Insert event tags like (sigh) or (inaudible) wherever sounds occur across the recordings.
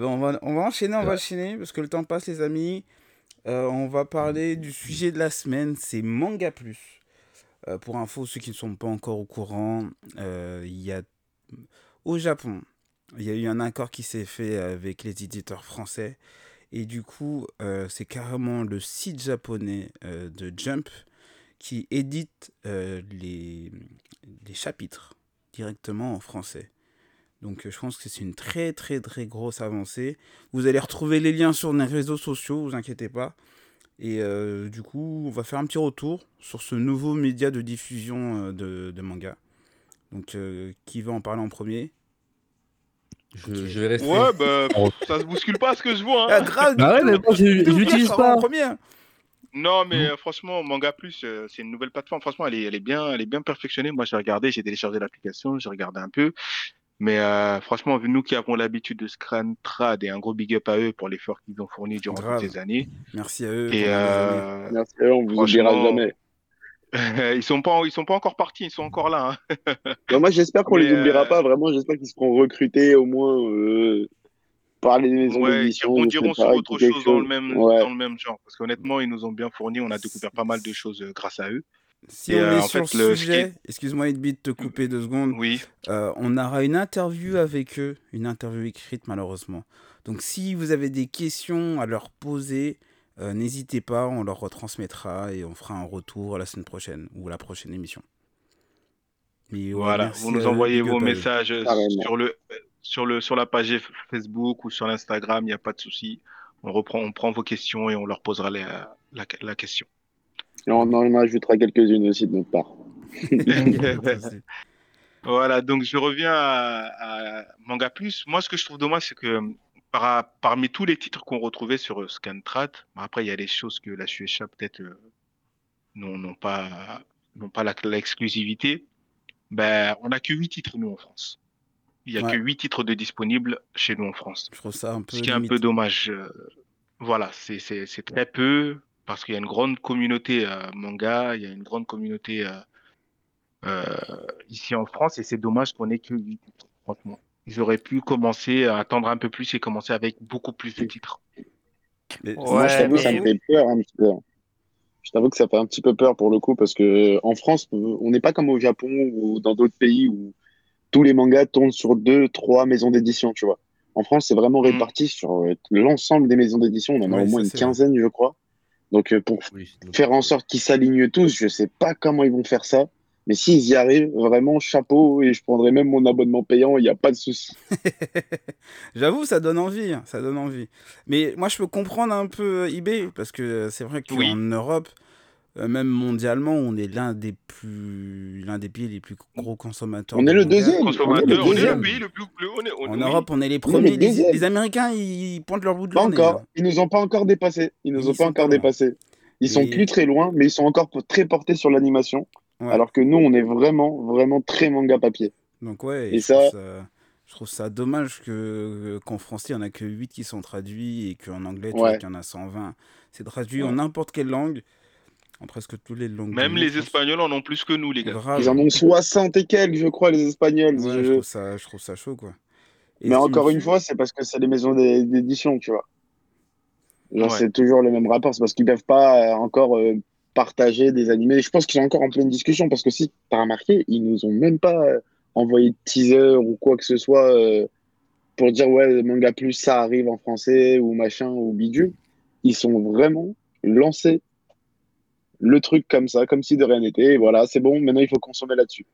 on, va, on va enchaîner, on va enchaîner, parce que le temps passe, les amis. Euh, on va parler du sujet de la semaine, c'est Manga Plus. Euh, pour info, ceux qui ne sont pas encore au courant, euh, il y a au Japon, il y a eu un accord qui s'est fait avec les éditeurs français. Et du coup, c'est carrément le site japonais de Jump qui édite les, les chapitres directement en français. Donc je pense que c'est une très très très grosse avancée. Vous allez retrouver les liens sur les réseaux sociaux, vous inquiétez pas. Et euh, du coup, on va faire un petit retour sur ce nouveau média de diffusion euh, de, de manga. Donc euh, qui va en parler en premier? Je, je, vais rester. Ouais, bah ça se bouscule pas ce que je vois. Hein. Ah, grave, bah ouais, mais moi je l'utilise pas. En premier. Non, mais mmh. franchement, Manga Plus, c'est une nouvelle plateforme. Franchement, elle est, elle est bien, elle est bien perfectionnée. Moi, j'ai regardé, j'ai téléchargé l'application, j'ai regardé un peu. Mais euh, franchement, nous qui avons l'habitude de Scrantrad et un gros big up à eux pour l'effort qu'ils ont fourni durant toutes ces années. Merci à eux. Et euh, Merci à eux, on vous oubliera jamais. (laughs) ils sont pas, ils sont pas encore partis, ils sont encore là. Hein. (laughs) moi, j'espère qu'on les oubliera euh... pas. Vraiment, j'espère qu'ils seront recrutés au moins euh, par les maisons ouais, d'édition. Ils diront sur autre chose dans le même, ouais. dans le même genre. Parce qu'honnêtement, ils nous ont bien fourni. On a découvert pas mal de choses grâce à eux. Si et on euh, est sur fait, le sujet, excuse-moi Edbit de te couper deux secondes. Oui. Euh, on aura une interview avec eux, une interview écrite malheureusement. Donc si vous avez des questions à leur poser, euh, n'hésitez pas, on leur retransmettra et on fera un retour la semaine prochaine ou la prochaine émission. Mais, voilà, vous nous envoyez vos messages sur le, sur le sur la page Facebook ou sur l'Instagram, il n'y a pas de souci. On reprend, on prend vos questions et on leur posera la, la, la question. Et on en ajoutera quelques-unes aussi de notre part. (laughs) voilà, donc je reviens à, à, Manga Plus. Moi, ce que je trouve dommage, c'est que par, parmi tous les titres qu'on retrouvait sur Scantrat, après, il y a des choses que la Shueisha peut-être euh, n'ont pas, n'ont pas l'exclusivité. Ben, on n'a que 8 titres, nous, en France. Il n'y a ouais. que 8 titres de disponibles chez nous en France. Je trouve ça un peu. Ce qui est un peu dommage. Euh, voilà, c'est très peu parce qu'il y a une grande communauté euh, manga, il y a une grande communauté euh, euh, ici en France, et c'est dommage qu'on ait que 8 titres, franchement. Ils auraient pu commencer à attendre un peu plus et commencer avec beaucoup plus de titres. Mais, ouais, moi, je t'avoue, mais... ça me fait peur un petit peu. Je t'avoue que ça fait un petit peu peur pour le coup, parce que en France, on n'est pas comme au Japon ou dans d'autres pays où tous les mangas tournent sur deux, trois maisons d'édition, tu vois. En France, c'est vraiment réparti mmh. sur l'ensemble des maisons d'édition. On en a ouais, au moins une quinzaine, je crois. Donc, euh, pour oui, faire en sorte qu'ils s'alignent tous, je sais pas comment ils vont faire ça. Mais s'ils y arrivent, vraiment, chapeau, et je prendrai même mon abonnement payant, il n'y a pas de souci. (laughs) J'avoue, ça donne envie, hein, ça donne envie. Mais moi, je peux comprendre un peu eBay, parce que c'est vrai qu'en oui. Europe, euh, même mondialement, on est l'un des plus, l'un des pays les plus gros consommateurs. On est le deuxième. Consommateur, on est le pays le plus, on est, on en Europe, on est les premiers. Les, les, Américains, ils pointent leur bout de pas encore. Là. Ils nous ont pas encore dépassés. Ils nous ils ont pas encore dépassés. Ils sont plus très loin, mais ils sont encore très portés sur l'animation. Ouais. Alors que nous, on est vraiment, vraiment très manga papier. Donc ouais. Et, et ça... ça... Je trouve ça dommage que qu'en français, il n'y en a que 8 qui sont traduits et qu'en anglais, tu ouais. vois qu'il y en a 120. C'est traduit ouais. en n'importe quelle langue en presque tous les langues. Même les Espagnols en ont plus que nous, les gars. Ils en ont 60 et quelques, je crois, les Espagnols. Ouais, je... Je, trouve ça, je trouve ça chaud, quoi. Et Mais encore une fois, c'est parce que c'est les maisons d'édition, tu vois. Genre, ouais. c'est toujours le même rapport. C'est parce qu'ils peuvent pas euh, encore euh, partager des animés. Je pense qu'ils sont encore en pleine discussion parce que si tu as remarqué, ils nous ont même pas euh, envoyé de teaser ou quoi que ce soit euh, pour dire ouais, manga plus ça arrive en français ou machin ou bidule. Ils sont vraiment lancés le truc comme ça, comme si de rien n'était. Voilà, c'est bon, maintenant il faut consommer là-dessus.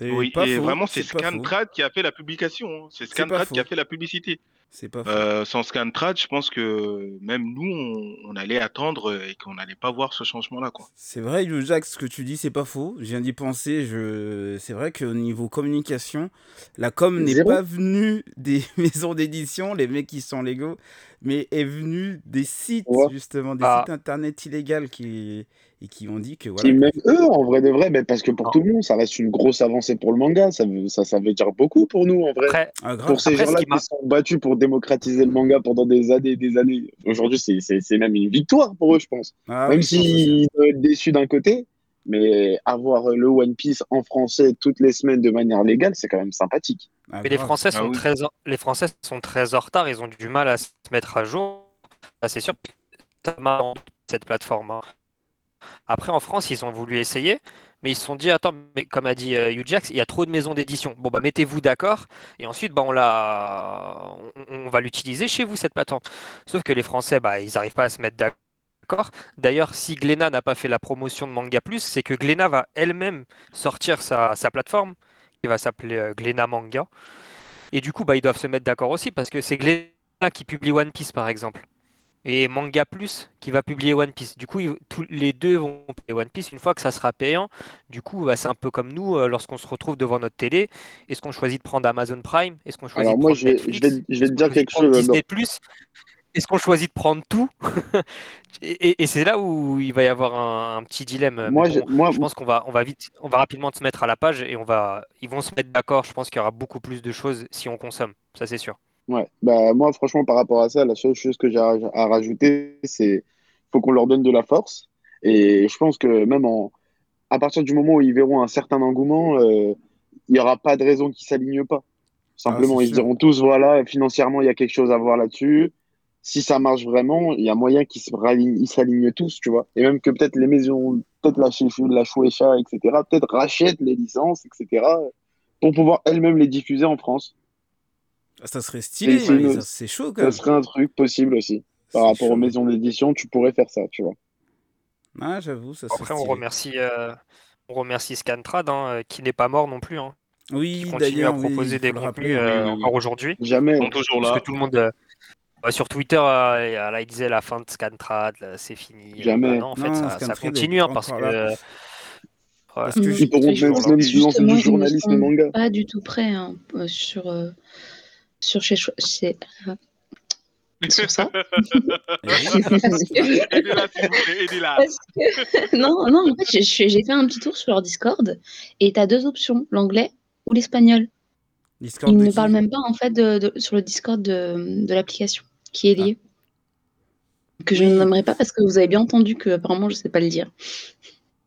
Oui, et faux, vraiment, c'est Scantrad qui a fait la publication. Hein. C'est Scantrad qui a fait la publicité. C'est pas euh, sans Scantrad, je pense que même nous, on, on allait attendre et qu'on n'allait pas voir ce changement-là. C'est vrai, Jacques, ce que tu dis, c'est pas faux. Je viens d'y penser. Je... C'est vrai qu'au niveau communication, la com n'est pas venue des (laughs) maisons d'édition, les mecs qui sont légaux, mais est venue des sites, ouais. justement, des ah. sites internet illégaux qui et qui ont dit que voilà. Qui même eux, en vrai de vrai, mais parce que pour non. tout le monde, ça reste une grosse avancée pour le manga. Ça, veut, ça, ça veut dire beaucoup pour nous, en vrai. Après, ah, pour ces gens-là qui sont battus pour démocratiser le manga pendant des années et des années. Aujourd'hui, c'est même une victoire pour eux, je pense. Ah, même oui, s'ils doivent être déçus d'un côté, mais avoir le One Piece en français toutes les semaines de manière légale, c'est quand même sympathique. Ah, Mais les. Français, Ah sont oui. très en... les Français sont très en retard, ils ont du mal à se mettre à jour. C'est sûr que cette plateforme. hein. Après, en France, ils ont voulu essayer, mais ils se sont dit, attends, mais comme a dit euh, Hugh Jax, il y a trop de maisons d'édition. Bon, bah, mettez-vous d'accord, et ensuite, bah, on, la... on, va l'utiliser chez vous, cette plateforme. Sauf que les Français, bah, ils n'arrivent pas à se mettre d'accord. D'ailleurs, si Glénat n'a pas fait la promotion de Manga Plus, c'est que Glénat va elle-même sortir sa, sa plateforme, qui va s'appeler euh, Glénat Manga. Et du coup, bah, ils doivent se mettre d'accord aussi, parce que c'est Glénat qui publie One Piece, par exemple et Manga Plus qui va publier One Piece. Du coup, ils- tous les deux vont payer One Piece une fois que ça sera payant. Du coup, bah, c'est un peu comme nous euh, lorsqu'on se retrouve devant notre télé. Est-ce qu'on choisit de prendre Amazon Prime? Est-ce qu'on choisit Alors de moi, prendre je Netflix? je vais, je vais Est-ce te qu'on dire choisit quelque de prendre chose. Disney Plus? Est-ce qu'on choisit de prendre tout? (laughs) Et, et- et c'est là où il va y avoir un, un petit dilemme. Moi, bon, moi, je pense qu'on va, on va vite, on va rapidement se mettre à la page et on va, ils vont se mettre d'accord. Je pense qu'il y aura beaucoup plus de choses si on consomme. Ça, c'est sûr. Ouais, bah moi franchement par rapport à ça, la seule chose que j'ai à, à rajouter, c'est faut qu'on leur donne de la force. Et je pense que même en à partir du moment où ils verront un certain engouement, euh, il n'y aura pas de raison qu'ils s'alignent pas. Simplement, Ah, ils sûr. diront tous voilà, financièrement il y a quelque chose à voir là-dessus. Si ça marche vraiment, il y a moyen qu'ils s'alignent tous, tu vois. Et même que peut-être les maisons, peut-être la, la Shueisha, etc., peut-être rachètent les licences, etc., pour pouvoir elles-mêmes les diffuser en France. Ah, Ça serait stylé, c'est mais une- ça- c'est chaud quand Ça même. serait un truc possible aussi. Par rapport chaud. aux maisons d'édition, tu pourrais faire ça, tu vois. Ah, j'avoue, ça serait Après, on remercie, euh, on remercie Scantrad, hein, euh, qui n'est pas mort non plus. hein, Oui, qui continue à oui, proposer des contenus rappeler. euh, oui, oui, oui. encore aujourd'hui. Jamais. Ils sont toujours Parce là. que tout le monde, euh, bah, sur Twitter, là, il disait la fin de Scantrad, c'est fini. Jamais. Bah non, en fait, Non, ça, ça continue, hein, parce que. là. euh, voilà. Parce que je- Ils pourront même, lancer du journalisme sont manga. pas du tout prêts hein, euh, sur, euh, sur, chez, chez- (laughs) sur ça. Eh Aidez-la, aidez-la. que- non, non, en fait, j'ai- fait un petit tour sur leur Discord et tu as deux options, l'anglais ou l'espagnol. Discord Ils ne parlent même pas en fait de, de- sur le Discord de, de l'application qui est liée. Que je Oui. n'aimerais pas parce que vous avez bien entendu que apparemment je sais pas le dire.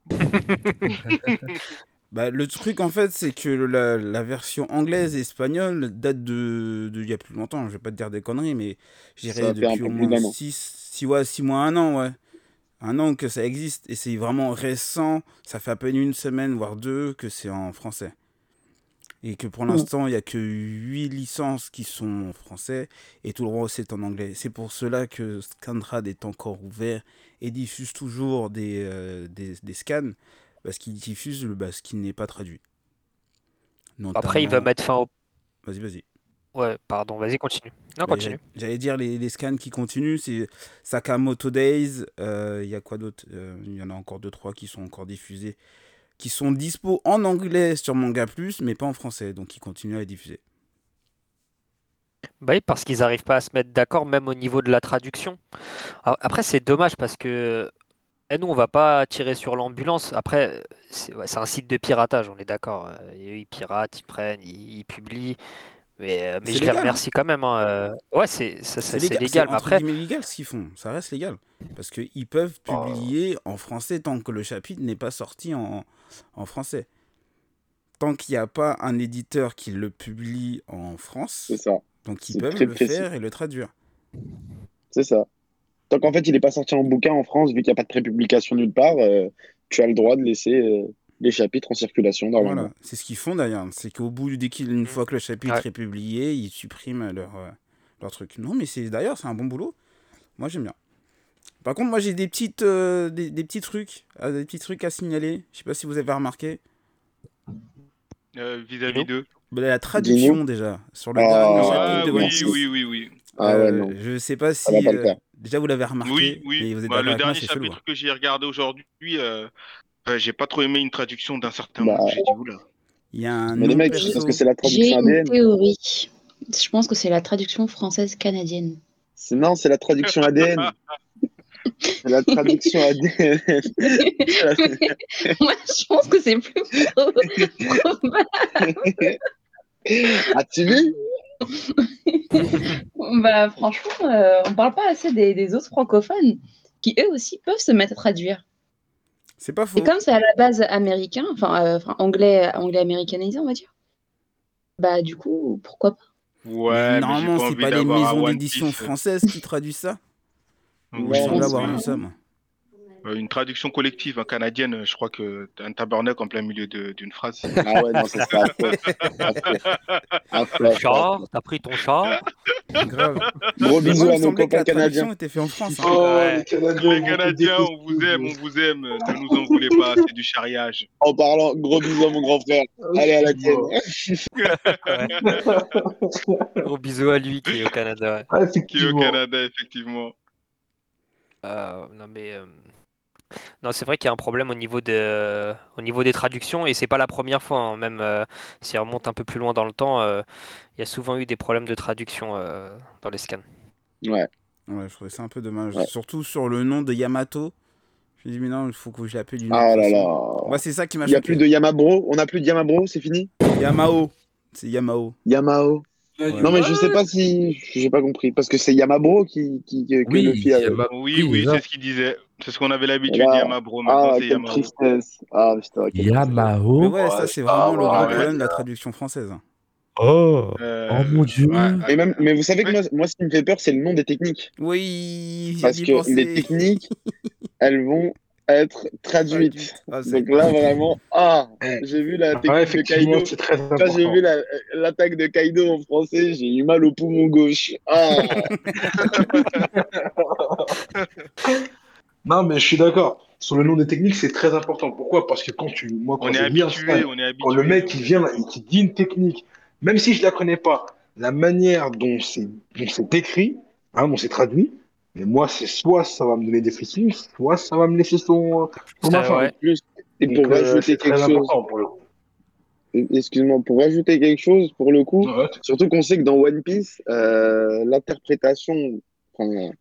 (laughs) Bah, le truc, en fait, c'est que la, la version anglaise et espagnole date de, de il y a plus longtemps. Je vais pas te dire des conneries, mais un depuis au moins d'un an. 6, 6, ouais, six mois, un an, ouais. Un an que ça existe. Et c'est vraiment récent. Ça fait à peine une semaine, voire deux, que c'est en français. Et que pour Ouais. l'instant, il y a que 8 licences qui sont en français et tout le reste c'est en anglais. C'est pour cela que Scantrad est encore ouvert et diffuse toujours des, euh, des, des scans parce qu'il diffuse le, bah, ce qui n'est pas traduit. Après, il va mettre fin au. Vas-y, vas-y. Ouais, pardon, vas-y, continue. Non, Bah, continue. j'allais- dire les, les scans qui continuent, c'est Sakamoto Days, euh, il y a quoi d'autre Euh, Il y en a encore deux trois qui sont encore diffusés, qui sont dispo en anglais sur Manga Plus, mais pas en français, donc ils continuent à les diffuser. Bah oui, parce qu'ils n'arrivent pas à se mettre d'accord, même au niveau de la traduction. Alors, Après, c'est dommage parce que eh, nous, on va pas tirer sur l'ambulance. Après, c'est ouais, un site de piratage, on est d'accord. Et eux, ils piratent, ils prennent, ils, ils publient. Mais, euh, mais je les légal, hein. remercie quand même. hein. Euh, Ouais, c'est légal, légal. c'est Mais après, légal ce qu'ils font, ça reste légal. Parce qu'ils peuvent Oh. publier en français tant que le chapitre n'est pas sorti en, en français. Tant qu'il n'y a pas un éditeur qui le publie en France, C'est ça. donc ils peuvent le précis. faire et le traduire. C'est ça. Tant qu'en fait, il n'est pas sorti en bouquin en France, vu qu'il n'y a pas de prépublication nulle part, euh, tu as le droit de laisser euh, les chapitres en circulation normalement. Voilà, c'est ce qu'ils font d'ailleurs. C'est qu'au bout, dès qu'il, une fois que le chapitre Ouais. est publié, ils suppriment leur, euh, leur truc. Non, mais c'est d'ailleurs, c'est un bon boulot. Moi, j'aime bien. Par contre, moi, j'ai des, petites, euh, des, des petits trucs, euh, des petits trucs à signaler. Je sais pas si vous avez remarqué. Euh, Vis-à-vis d'eux. Bah, la traduction déjà sur le Ah, dernier Ah, chapitre de oui, oui, oui, oui. Ah ouais, non. je sais pas si le euh, faire. Déjà vous l'avez remarqué. Oui, oui. vous êtes Bah, le dernier chelou. chapitre que j'ai regardé aujourd'hui, euh, euh, j'ai pas trop aimé une traduction d'un certain Bah, mot. J'ai dit, oula. Il y a un Mais les mecs, perso. parce que c'est la J'ai traduction une ADN. théorie. Je pense que c'est la traduction française canadienne. C'est- Non, c'est la traduction ADN. (laughs) C'est la traduction ADN. Moi, je pense que c'est plus (laughs) probable. As-tu vu? (laughs) Bah, franchement, euh, on parle pas assez des, des autres francophones qui eux aussi peuvent se mettre à traduire. C'est pas faux. Et comme c'est à la base américain, enfin, euh, enfin, anglais, anglais américanisé, on va dire. Bah, du coup, pourquoi pas? Ouais, normalement, pas c'est envie pas les maisons d'édition françaises qui traduisent ça. Me semble pense avoir pas. vu ça, moi. Euh, Une traduction collective hein, canadienne, je crois que un tabarnak en plein milieu de- d'une phrase. c'est- Ah ouais, non, ça. Affreux, affreux, Char, t'as pris ton char. Grave. Gros bisous à nos copains la traduction canadiens. était faite en France. hein. Oh, Ouais. les Canadiens. Les on vous aime, on vous aime. Ne nous en voulez pas, c'est du charriage. En parlant, gros bisous à mon grand frère. Allez à la tienne. Gros bisous à lui qui est au Canada. ouais. Ah, Qui est au. Canada, effectivement. Euh, non mais euh, non c'est vrai qu'il y a un problème au niveau de au niveau des traductions et c'est pas la première fois hein. même euh, si on remonte un peu plus loin dans le temps euh, il y a souvent eu des problèmes de traduction euh, dans les scans. Ouais. Ouais, je trouvais ça un peu dommage. Ouais. Surtout sur le nom de Yamato. Je me dis, mais non, il faut que je l'appelle d'une Ah autre là façon. là. Ouais, c'est ça qui m'a Il n'y a choqué. plus de Yamabro? On n'a plus de Yamabro, c'est fini? Yamao. C'est Yamao. Yamao. Ouais. Non, mais je sais pas si. J'ai pas compris. Parce que c'est Yamabro qui, qui, que Oui, le fit avait. Yama- Oui, oui, déjà. c'est ce qu'il disait. C'est ce qu'on avait l'habitude, Là. Yamabro. Maintenant, Ah, c'est tristesse. Ah, putain. Mais ouais, ça, c'est ah, vraiment le gros ouais. problème de la traduction française. Oh. Euh, Oh mon dieu. ouais, Et même, mais vous savez que moi, moi, ce qui me fait peur, c'est le nom des techniques. Oui, Parce que penser. les techniques, (laughs) elles vont être traduites. Ah, c'est- Donc là, vraiment, ah, Eh. j'ai vu la Ouais, technique de Kaido. Quand j'ai vu la- l'attaque de Kaido en français, j'ai eu mal au poumon gauche. Ah, (laughs) (laughs) Non, mais je suis d'accord. Sur le nom des techniques, c'est très important. Pourquoi? Parce que quand tu, moi, quand On est habitué, scan, on est habitué. quand le mec il vient et qui dit une technique, même si je la connais pas, la manière dont c'est dont c'est écrit, hein, dont c'est traduit, mais moi, c'est soit ça va me donner des frissons, soit ça va me laisser son, son ouais. plus, et Donc, pour euh, rajouter c'est quelque très chose, important pour le coup. excuse-moi, pour rajouter quelque chose, pour le coup, Ouais, surtout qu'on sait que dans One Piece, euh, l'interprétation, enfin,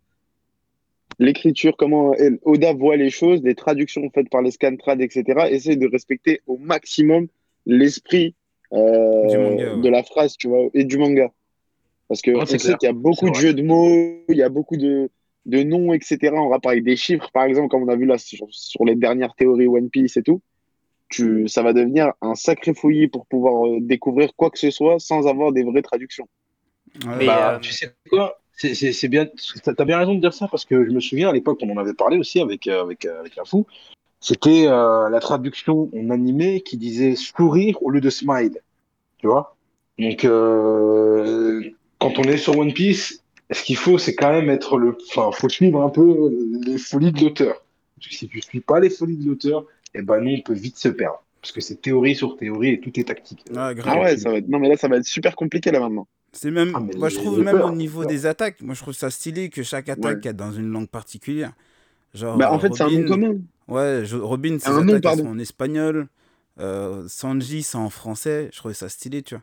l'écriture, comment Oda voit les choses, les traductions faites par les scantrad, etc., essaye de respecter au maximum l'esprit euh, Du manga, ouais. de la phrase, tu vois, et du manga. Parce que on sait clair. qu'il y a beaucoup de jeux de mots, il y a beaucoup de, de noms, etc., en rapport avec des chiffres, par exemple, comme on a vu là sur, sur les dernières théories One Piece et tout. Tu, ça va devenir un sacré fouillis pour pouvoir euh, découvrir quoi que ce soit sans avoir des vraies traductions. Ouais. Mais, Bah, euh, tu sais quoi? C'est- bien. T'as bien raison de dire ça parce que je me souviens à l'époque, on en avait parlé aussi avec euh, avec euh, avec un fou. C'était euh, la traduction en animé qui disait sourire au lieu de smile. Tu vois? Donc euh, quand on est sur One Piece, ce qu'il faut, c'est quand même être le. Enfin, faut suivre un peu les folies de l'auteur. Parce que si tu suis pas les folies de l'auteur, eh ben nous on peut vite se perdre. Parce que c'est théorie sur théorie et tout est tactique. Ouais, grave. Ah ouais, ça va être... Non, mais là, ça va être super compliqué là maintenant. C'est même, Ah, moi je trouve même peur, au niveau peur. des attaques, moi je trouve ça stylé que chaque attaque est dans une langue particulière. Genre, Bah, en fait, c'est un nom commun. Ouais, je- Robin, ses Un nom, attaques pardon. sont en espagnol. Euh, Sanji, c'est en français. Je trouvais ça stylé, tu vois.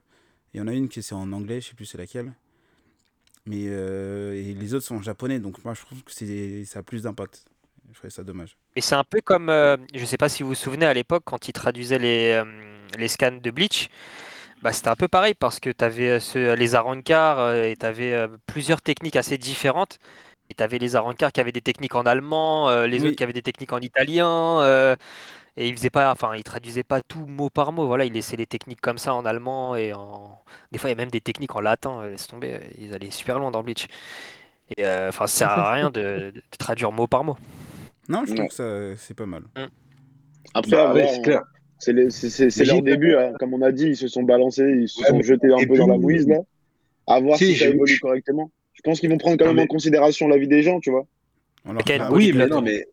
Il y en a une qui c'est en anglais, je sais plus c'est laquelle. Mais euh, et les autres sont en japonais, donc moi je trouve que c'est ça a plus d'impact. Je trouvais ça dommage. Et c'est un peu comme, euh, je sais pas si vous vous souvenez à l'époque, quand ils traduisaient les, euh, les scans de Bleach, bah, c'était un peu pareil parce que tu avais les Arankar euh, et tu avais plusieurs techniques assez différentes. Et tu avais les Arankar qui avaient des techniques en allemand, euh, les Oui. autres qui avaient des techniques en italien. euh, et ils faisaient pas, enfin, ils traduisaient pas tout mot par mot. Voilà, ils laissaient les techniques comme ça en allemand et en. Des fois, il y a même des techniques en latin. euh, Laisse tomber, euh, ils allaient super loin dans Bleach. Et euh, enfin, ça sert à (laughs) rien de, de traduire mot par mot. Non, je trouve que c'est pas mal. Après, Bah ouais, c'est clair. C'est leur début. hein. Comme on a dit, ils se sont balancés, ils se Ouais, sont jetés un peu dans la mouise là. À voir Si, si, ça évolue correctement. Je pense qu'ils vont prendre quand même mais- en considération la vie des gens, tu vois. Ah oui, mais non, mais.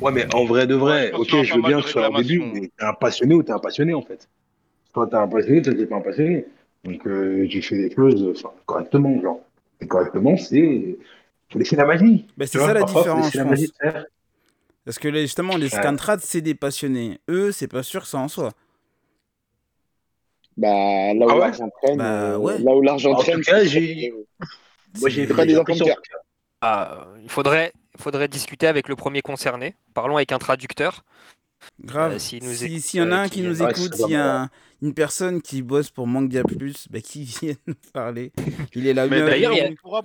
Ouais, mais en vrai de vrai, ok, je veux bien que ce soit au début, mais t'es un passionné ou t'es un passionné en fait. Soit t'es un passionné, soit t'es pas un passionné. Donc euh, j'ai fait des choses enfin, correctement, genre. Et correctement, c'est. Faut laisser la magie. Bah, c'est vois, ça la différence, laisser je la magie pense. de faire. Parce que les- justement, les Ouais. scantrats, c'est des passionnés. Eux, c'est pas sûr que ça en soit. Bah, là où Ah ouais l'argent traîne, Bah, euh, ouais. là où l'argent En tout traîne, j'ai- Moi, j'ai pas des enfants. Ah, il faudrait, il faudrait discuter avec le premier concerné. Parlons avec un traducteur. Grave. Euh, s'il nous Si- écoute, S'il y en a euh, un qui qui nous vienne- écoute, s'il y a un- une personne qui bosse pour Manga Plus, (laughs) bah, qui vient nous parler. Il est là. Mais d'ailleurs, il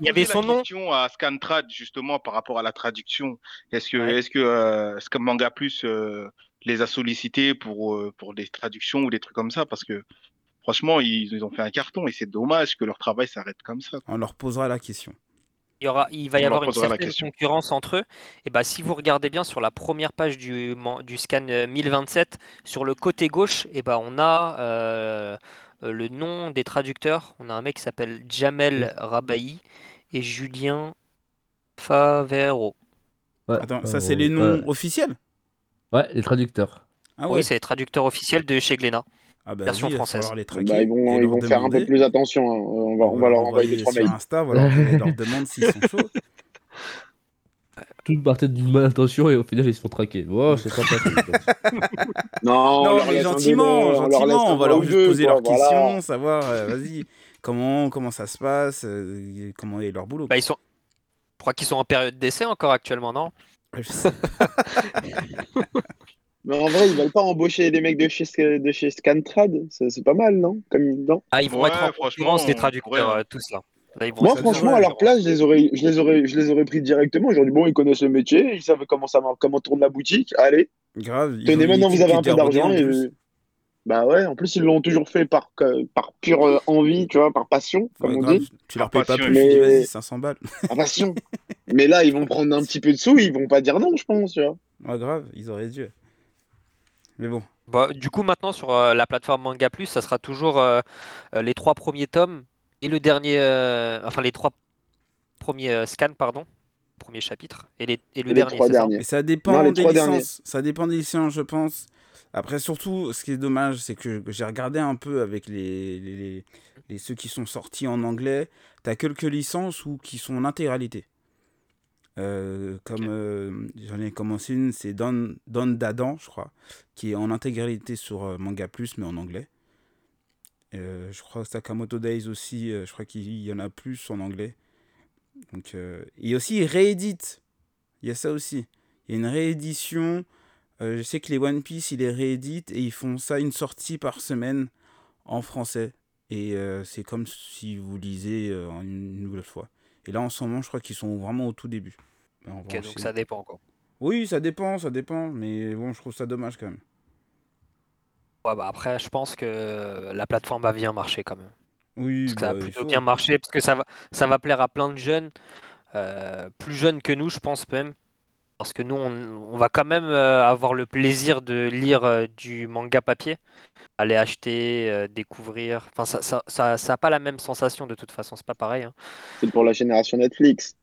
il y avait poser son la nom. question à Scantrad justement par rapport à la traduction. Est-ce que, Ouais. est-ce que, euh, est-ce que Manga Plus euh, les a sollicités pour, euh, pour des traductions ou des trucs comme ça? Parce que franchement, ils, ils ont fait un carton et c'est dommage que leur travail s'arrête comme ça. On leur posera la question. Il, y aura, il va y On avoir une certaine concurrence entre eux. Et bah, si vous regardez bien sur la première page du, scan euh, 1027, sur le côté gauche, et bah, on a euh, euh, le nom des traducteurs. On a un mec qui s'appelle Jamel Rabahi et Julien Favero. Ouais, Attends, ça euh, c'est les noms officiels? Ouais, les traducteurs. Ah ouais Oui, c'est les traducteurs officiels de chez Glénat. Ah bah version oui, française. les traquer. Bah, ils vont, ils leur vont faire un peu plus attention. hein. On va, on va leur envoyer des trois sur mails. Insta, voilà, on leur (laughs) demande s'ils sont chauds. Tout partait d'une bonne intention et au final ils se font traquer. Oh, c'est sympathique. (laughs) Non, on Non, mais gentiment, on gentiment, on va leur juste poser quoi, leurs voilà. questions, savoir, euh, vas-y, comment, comment ça se passe, euh, comment est leur boulot. Bah, ils sont... Je crois qu'ils sont en période d'essai encore actuellement, non? Je sais. (laughs) Mais en vrai, ils veulent pas embaucher des mecs de chez, de chez Scantrad. C'est pas mal, non Comme non Ah, ils vont Ouais, être en franchement, on traducteurs, hein. euh, tous là. Là, ils vont Moi, franchement, à leur place, je les aurais, je les aurais, je les aurais pris directement. J'aurais dit bon, ils connaissent le métier, ils savent comment ça marche, comment tourne la boutique. Allez, Grave. tenez, maintenant vous avez un peu d'argent. Et... Bah ouais, en plus ils l'ont toujours fait par, par pure euh, envie, tu vois, par passion, comme Ouais, on grave, dit. Tu leur payes pas plus, mais- vas-y, 500 balles. (laughs) Par passion. Mais là, ils vont prendre un petit peu de sous, ils vont pas dire non, je pense, tu vois. Ouais, grave, ils auraient dû. Mais bon, Bah, du coup, maintenant sur euh, la plateforme Manga Plus, ça sera toujours euh, euh, les trois premiers tomes et le dernier, euh, enfin les trois premiers euh, scans, pardon, premier chapitre et, les, et le Les dernier. trois c'est ça derniers. Ça dépend Non, les des trois licences. derniers. Ça dépend des licences, je pense. Après, surtout, ce qui est dommage, c'est que j'ai regardé un peu avec les, les, les- les- ceux qui sont sortis en anglais. Tu as quelques licences ou qui sont en intégralité. Euh, comme euh, j'en ai commencé une, c'est Don, Don Dadan, je crois, qui est en intégralité sur euh, Manga Plus, mais en anglais. Je crois Sakamoto Days aussi, je crois qu'il y en a plus en anglais. Donc, et aussi, ils rééditent. Il y a ça aussi. Il y a une réédition. je sais que les One Piece, ils les rééditent et ils font ça une sortie par semaine en français. Et euh, c'est comme si vous lisez euh, une nouvelle fois. Et là, en ce moment, je crois qu'ils sont vraiment au tout début. Ben, Ok, donc ça dépend quoi. Oui, ça dépend, ça dépend. Mais bon, je trouve ça dommage quand même. Ouais, bah après, je pense que la plateforme va bien marcher quand même. Oui, Parce que ça bah, va plutôt faut. bien marcher, parce que ça va, ça va plaire à plein de jeunes, euh, plus jeunes que nous, je pense même. Parce que nous, on, on va quand même euh, avoir le plaisir de lire euh, du manga papier, aller acheter, euh, découvrir. Enfin, ça, ça, ça, ça a pas la même sensation de toute façon, c'est pas pareil. hein. C'est pour la génération Netflix.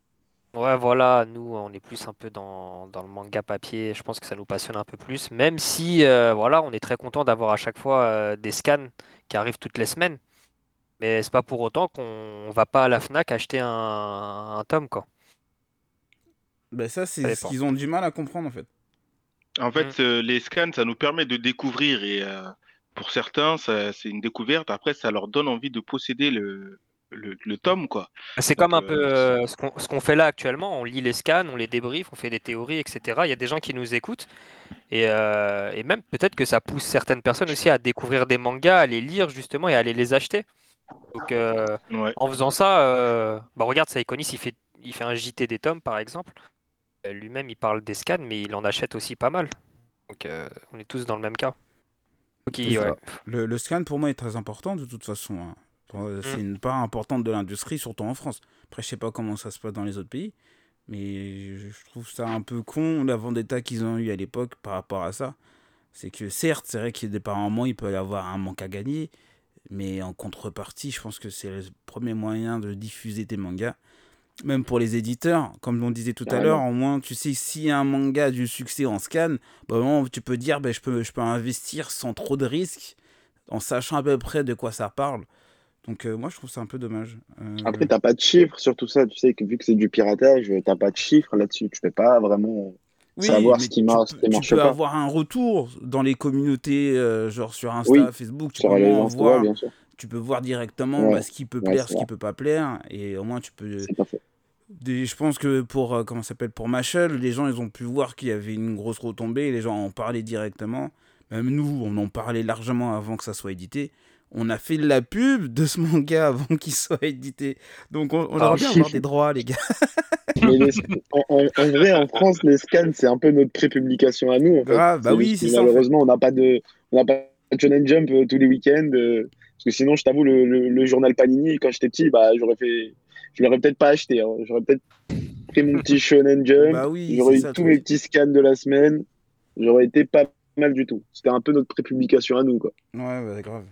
Ouais, voilà, nous, on est plus un peu dans, dans le manga papier. Je pense que ça nous passionne un peu plus, même si, euh, voilà, on est très content d'avoir à chaque fois euh, des scans qui arrivent toutes les semaines. Mais c'est pas pour autant qu'on va pas à la Fnac acheter un, un tome, quoi. Ben, ça, c'est ce dépend. qu'ils ont du mal à comprendre en fait. En fait, euh, les scans, ça nous permet de découvrir et euh, pour certains, c'est une découverte. Après, ça leur donne envie de posséder le, le, le tome, quoi. C'est Donc, comme un euh, peu euh, ce qu'on ce qu'on fait là actuellement. On lit les scans, on les débriefe, on fait des théories, etc. Il y a des gens qui nous écoutent. Et, euh, et même peut-être que ça pousse certaines personnes aussi à découvrir des mangas, à les lire justement et à aller les acheter. Donc euh, Ouais. en faisant ça, euh, bah regarde, Saïkonis, il fait, il fait un JT des tomes par exemple. Euh, Lui-même, il parle des scans, mais il en achète aussi pas mal. Donc euh, on est tous dans le même cas. Ouais. Le, le scan pour moi est très important de toute façon. hein. Euh, C'est une part importante de l'industrie, surtout en France. Après, je sais pas comment ça se passe dans les autres pays, mais je trouve ça un peu con la vendetta qu'ils ont eu à l'époque par rapport à ça. C'est que certes, c'est vrai qu'il y a des par moment, il peut y avoir un manque à gagner, mais en contrepartie, je pense que c'est le premier moyen de diffuser tes mangas. Même pour les éditeurs, comme on disait tout à l'heure, au moins tu sais si un manga a du succès en scan, bah, tu peux dire ben, je, peux, je peux investir sans trop de risques, en sachant à peu près de quoi ça parle. Donc euh, moi je trouve ça un peu dommage. Euh, Après, t'as pas de chiffres sur tout ça. Tu sais que vu que c'est du piratage, t'as pas de chiffres là-dessus. Tu peux pas vraiment. savoir ce qui marche, peux- ce qui tu peux pas. avoir un retour dans les communautés, euh, genre sur Insta, Oui, Facebook, tu Sur peux, les voir, bien sûr. Tu peux voir directement Ouais, bah, ce qui peut plaire, ce qui peut pas plaire, et au moins tu peux... Des- je pense que pour, euh, comment s'appelle, pour Machel, les gens ils ont pu voir qu'il y avait une grosse retombée, les gens en parlaient directement. Même nous, on en parlait largement avant que ça soit édité. On a fait de la pub de ce manga avant qu'il soit édité. Donc on, on Ah, aurait bien avoir des droits, les gars. Mais les- en, en- en vrai, en France, les scans, c'est un peu notre prépublication à nous. En fait. Grave, bah oui, c'est ça. Malheureusement, on n'a pas de, on n'a pas Shonen Jump euh, tous les week-ends. Parce que sinon, je t'avoue, le, le- le journal Panini, quand j'étais petit, bah, j'aurais fait. Je l'aurais peut-être pas acheté. hein. J'aurais peut-être pris mon petit Shonen Jump. Bah oui, j'aurais eu ça, tous mes petits scans de la semaine. J'aurais été pas mal du tout. C'était un peu notre prépublication à nous, quoi. Ouais, bah, grave.